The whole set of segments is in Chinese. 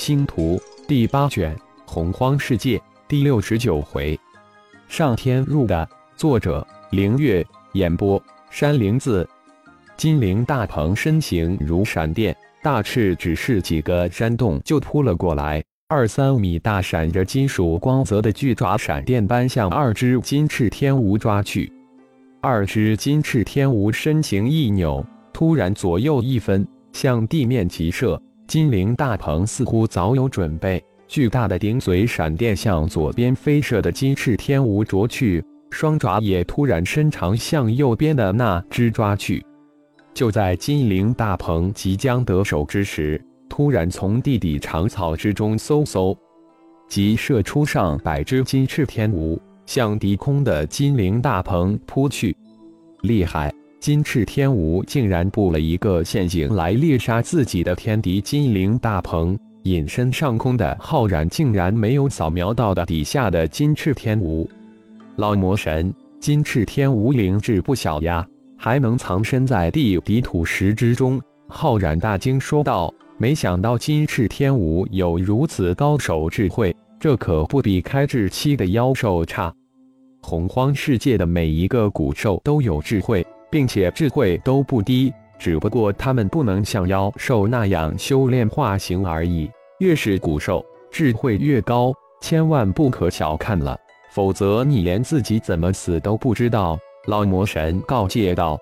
星图第八卷洪荒世界第六十九回，上天入的作者凌月，演播山灵子。金灵大鹏身形如闪电，大翅只是几个扇动就扑了过来，二三米大、闪着金属光泽的巨爪闪电般向二只金翅天蜈抓去。二只金翅天蜈身形一扭，突然左右一分，向地面急射。金灵大鹏似乎早有准备，巨大的顶嘴闪电向左边飞射的金翅天蜈啄去，双爪也突然伸长向右边的那只抓去。就在金灵大鹏即将得手之时，突然从地底长草之中嗖嗖，即射出上百只金翅天蜈，向低空的金灵大鹏扑去。厉害！金翅天蜈竟然布了一个陷阱来猎杀自己的天敌金灵大鹏，隐身上空的浩然竟然没有扫描到的底下的金翅天蜈。老魔神，金翅天蜈灵智不小呀，还能藏身在地底土石之中。浩然大惊说道：“没想到金翅天蜈有如此高手智慧，这可不比开智期的妖兽差。洪荒世界的每一个古兽都有智慧。”并且智慧都不低，只不过他们不能像妖兽那样修炼化形而已。越是古兽，智慧越高，千万不可小看了，否则你连自己怎么死都不知道。老魔神告诫道。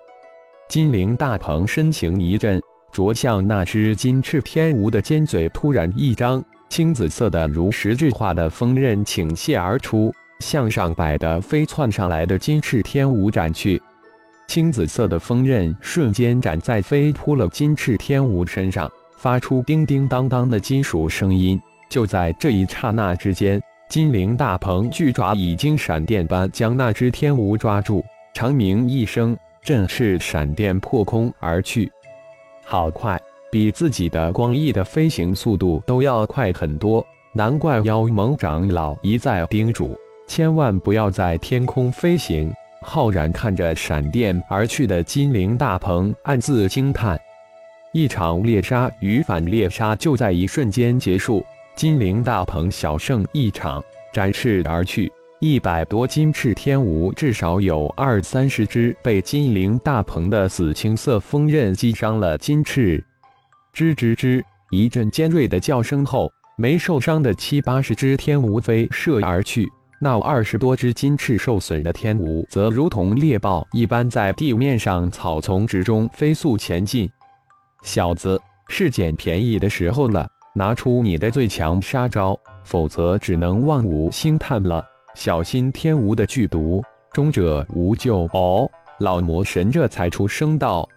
金灵大鹏身形一震，啄向那只金翅天蜈的尖嘴突然一张，青紫色的如实质化的锋刃倾泻而出，向上摆的飞窜上来的金翅天蜈斩去。青紫色的锋刃瞬间斩在飞扑了金翅天蜈身上，发出叮叮当当的金属声音。就在这一刹那之间，金灵大鹏巨爪已经闪电般将那只天蜈抓住，长鸣一声，振翅闪电破空而去。好快，比自己的光翼的飞行速度都要快很多。难怪妖盟长老一再叮嘱，千万不要在天空飞行。浩然看着闪电而去的金灵大鹏，暗自惊叹：一场猎杀与反猎杀就在一瞬间结束。金灵大鹏小胜一场，展翅而去。一百多金翅天蜈，至少有二三十只被金灵大鹏的紫青色锋刃击伤了金翅。吱吱吱，一阵尖锐的叫声后，没受伤的七八十只天蜈飞射而去。那二十多只金翅受损的天蜈，则如同猎豹一般，在地面上草丛之中飞速前进。小子，是捡便宜的时候了，拿出你的最强杀招，否则只能望武兴叹了。小心天蜈的剧毒，终者无救。哦，老魔神这才出声道。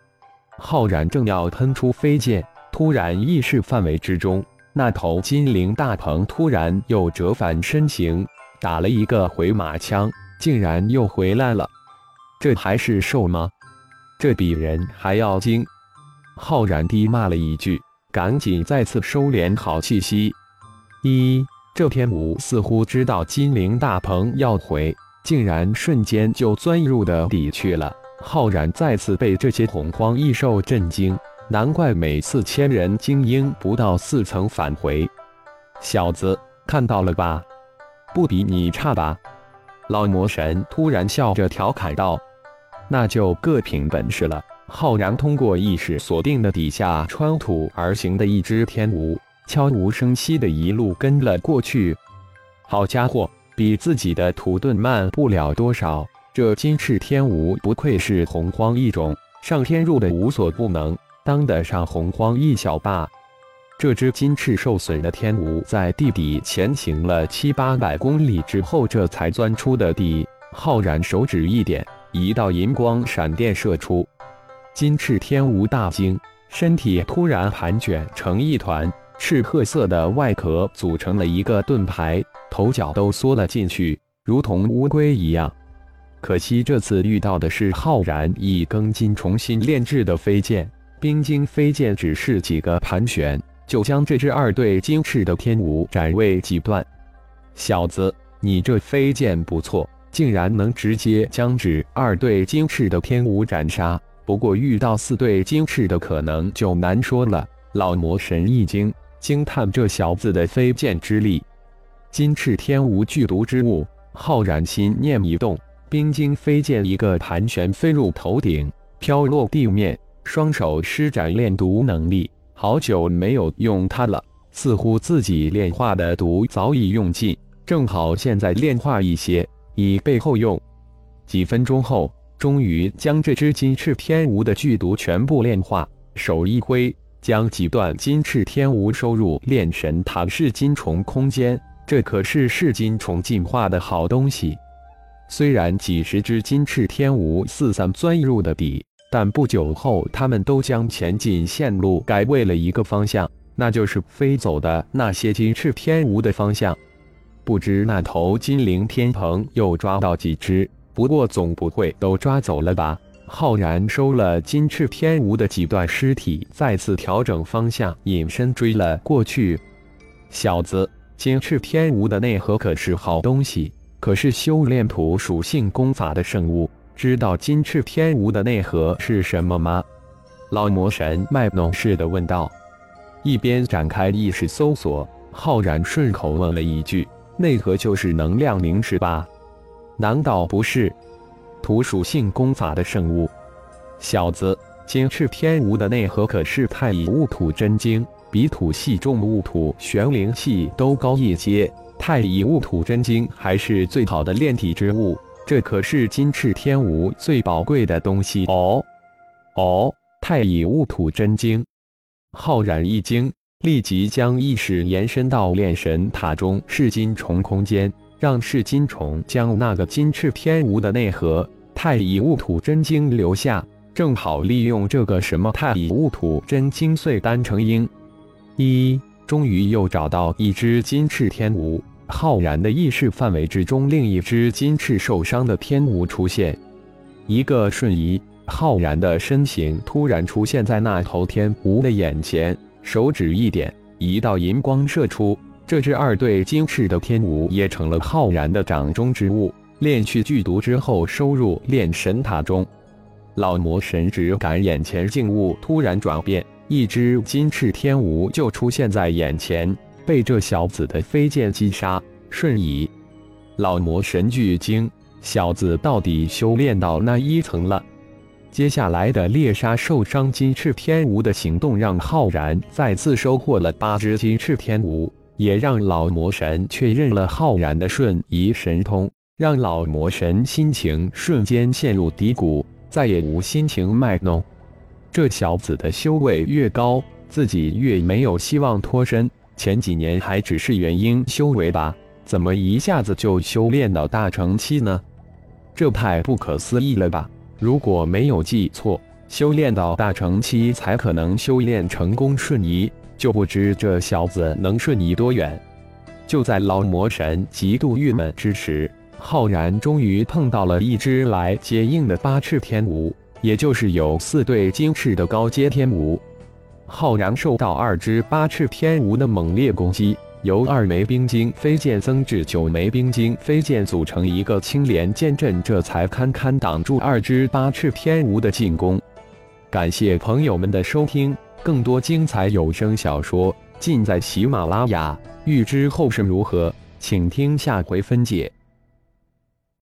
浩然正要喷出飞剑，突然意识范围之中，那头金灵大鹏突然又折返身形。打了一个回马枪，竟然又回来了。这还是兽吗？这比人还要精！浩然低骂了一句，赶紧再次收敛好气息。一，这天武似乎知道金陵大鹏要回，竟然瞬间就钻入的底去了。浩然再次被这些洪荒异兽震惊，难怪每次千人精英不到四层返回。小子，看到了吧？不比你差吧？老魔神突然笑着调侃道：“那就各凭本事了。”浩然通过意识锁定了底下穿土而行的一只天蜈，悄无声息的一路跟了过去。好家伙，比自己的土遁慢不了多少。这金翅天蜈不愧是洪荒异种，上天入的无所不能，当得上洪荒一小霸。这只金翅受损的天蜈在地底前行了七八百公里之后，这才钻出的地。浩然手指一点，一道银光闪电射出，金翅天蜈大惊，身体突然盘卷成一团，赤褐色的外壳组成了一个盾牌，头脚都缩了进去，如同乌龟一样。可惜这次遇到的是浩然以庚金重新炼制的飞剑，冰晶飞剑只是几个盘旋。就将这只二对金翅的天舞斩为几段。小子，你这飞剑不错，竟然能直接将这二对金翅的天舞斩杀。不过遇到四对金翅的可能就难说了。老魔神一惊，惊叹这小子的飞剑之力。金翅天无剧毒之物，浩然心念一动，冰晶飞剑一个盘旋飞入头顶，飘落地面，双手施展炼毒能力。好久没有用它了，似乎自己炼化的毒早已用尽，正好现在炼化一些，以备后用。几分钟后，终于将这只金翅天蜈的剧毒全部炼化，手一挥，将几段金翅天蜈收入炼神塔噬金虫空间。这可是噬金虫进化的好东西。虽然几十只金翅天蜈四散钻入的底，但不久后，他们都将前进线路改为了一个方向，那就是飞走的那些金翅天蜈的方向。不知那头金灵天蓬又抓到几只？不过总不会都抓走了吧？浩然收了金翅天蜈的几段尸体，再次调整方向，隐身追了过去。小子。金翅天蜈的内核可是好东西，可是修炼土属性功法的圣物。知道金翅天蜈的内核是什么吗？老魔神卖弄似的问道。一边展开意识搜索，浩然顺口问了一句：“内核就是能量灵石吧？难道不是？土属性功法的圣物，小子，金翅天蜈的内核可是太乙戊土真经。”比土系重物土玄灵系都高一阶，太乙戊土真经还是最好的炼体之物，这可是金翅天蜈最宝贵的东西哦。哦，太乙戊土真经，浩然一惊，立即将意识延伸到炼神塔中噬金虫空间，让噬金虫将那个金翅天蜈的内核太乙戊土真经留下，正好利用这个什么太乙戊土真经碎丹成鹰。一，终于又找到一只金翅天蜈。浩然的意识范围之中，另一只金翅受伤的天蜈出现。一个瞬移，浩然的身形突然出现在那头天蜈的眼前，手指一点，一道银光射出，这只二对金翅的天蜈也成了浩然的掌中之物。炼去剧毒之后，收入炼神塔中。老魔神只感眼前境物突然转变。一只金翅天蜈就出现在眼前，被这小子的飞剑击杀。瞬移，老魔神巨惊，小子到底修炼到那一层了？接下来的猎杀受伤金翅天蜈的行动，让浩然再次收获了八只金翅天蜈，也让老魔神确认了浩然的瞬移神通，让老魔神心情瞬间陷入低谷，再也无心情卖弄。这小子的修为越高，自己越没有希望脱身。前几年还只是元婴修为吧，怎么一下子就修炼到大成期呢？这太不可思议了吧！如果没有记错，修炼到大成期才可能修炼成功瞬移，就不知这小子能瞬移多远。就在老魔神极度郁闷之时，浩然终于碰到了一只来接应的八翅天蜈。也就是有四对金翅的高阶天蜈，浩然受到二只八翅天蜈的猛烈攻击，由二枚冰晶飞剑增至九枚冰晶飞剑组成一个青莲剑阵，这才堪堪挡住二只八翅天蜈的进攻。感谢朋友们的收听，更多精彩有声小说尽在喜马拉雅。欲知后事如何，请听下回分解。